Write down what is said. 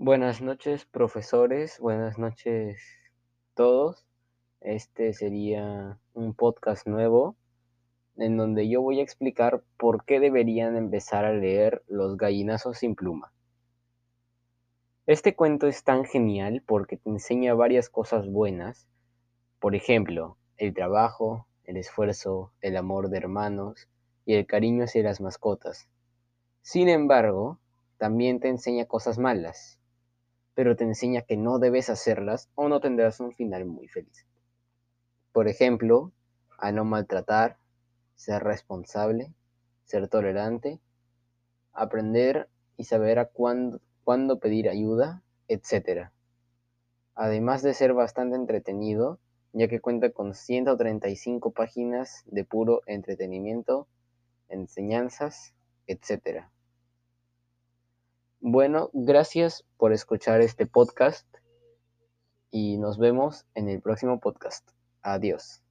Buenas noches, profesores. Buenas noches, todos. Este sería un podcast nuevo en donde yo voy a explicar por qué deberían empezar a leer Los gallinazos sin pluma. Este cuento es tan genial porque te enseña varias cosas buenas. Por ejemplo, el trabajo, el esfuerzo, el amor de hermanos y el cariño hacia las mascotas. Sin embargo, también te enseña cosas malas, pero te enseña que no debes hacerlas o no tendrás un final muy feliz. Por ejemplo, a no maltratar, ser responsable, ser tolerante, aprender y saber a cuándo, cuándo pedir ayuda, etc. Además de ser bastante entretenido, ya que cuenta con 135 páginas de puro entretenimiento, enseñanzas, etc. Bueno, gracias por escuchar este podcast y nos vemos en el próximo podcast. Adiós.